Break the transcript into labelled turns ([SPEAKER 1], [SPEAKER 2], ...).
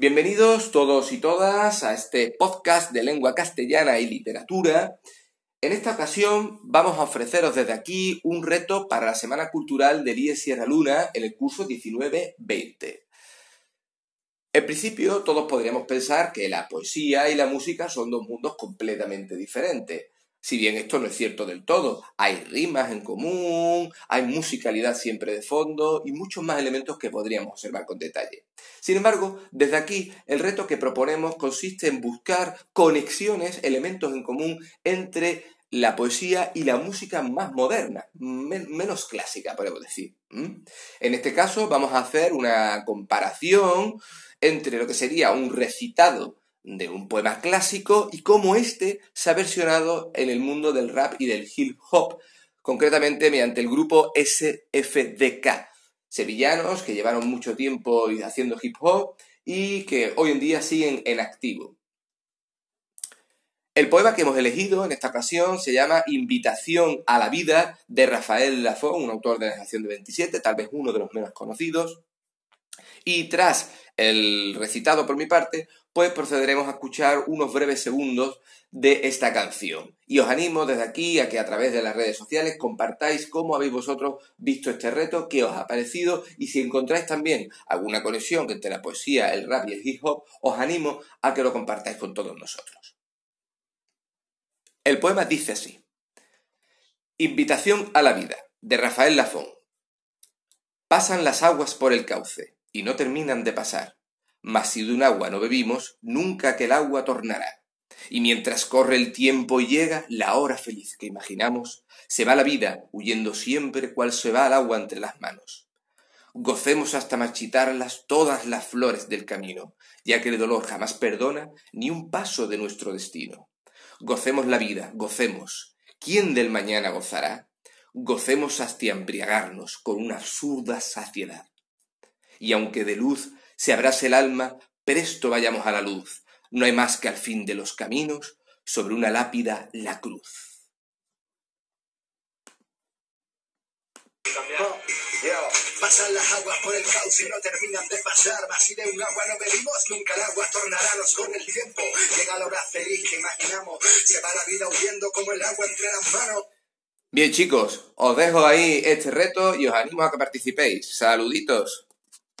[SPEAKER 1] Bienvenidos todos y todas a este podcast de lengua castellana y literatura. En esta ocasión vamos a ofreceros desde aquí un reto para la Semana Cultural del IE Sierra Luna en el curso 19-20. En principio todos podríamos pensar que la poesía y la música son dos mundos completamente diferentes. Si bien esto no es cierto del todo, hay rimas en común, hay musicalidad siempre de fondo y muchos más elementos que podríamos observar con detalle. Sin embargo, desde aquí el reto que proponemos consiste en buscar conexiones, elementos en común entre la poesía y la música más moderna, menos clásica, podemos decir. En este caso vamos a hacer una comparación entre lo que sería un recitado de un poema clásico y cómo éste se ha versionado en el mundo del rap y del hip hop, concretamente mediante el grupo SFDK, sevillanos que llevaron mucho tiempo haciendo hip hop y que hoy en día siguen en activo. El poema que hemos elegido en esta ocasión se llama Invitación a la vida de Rafael Lafón, un autor de la generación de 27, tal vez uno de los menos conocidos. Y tras el recitado por mi parte, pues procederemos a escuchar unos breves segundos de esta canción. Y os animo desde aquí a que a través de las redes sociales compartáis cómo habéis vosotros visto este reto, qué os ha parecido y si encontráis también alguna conexión entre la poesía, el rap y el hip hop, os animo a que lo compartáis con todos nosotros. El poema dice así. Invitación a la vida, de Rafael Lafón. Pasan las aguas por el cauce y no terminan de pasar. Mas si de un agua no bebimos, nunca aquel agua tornará. Y mientras corre el tiempo y llega la hora feliz que imaginamos, se va la vida huyendo siempre cual se va el agua entre las manos. Gocemos hasta marchitarlas todas las flores del camino, ya que el dolor jamás perdona ni un paso de nuestro destino. Gocemos la vida, gocemos. ¿Quién del mañana gozará? Gocemos hasta embriagarnos con una absurda saciedad y aunque de luz se abrase el alma, presto vayamos a la luz. No hay más que al fin de los caminos, sobre una lápida la cruz.
[SPEAKER 2] Pasan las aguas por el cauce y no terminan de pasar. Mas si de un agua no bebimos, nunca el agua tornará. con el tiempo llega la hora feliz que imaginamos. Se va la vida huyendo como el agua entre las manos.
[SPEAKER 1] Bien chicos, os dejo ahí este reto y os animo a que participéis. Saluditos.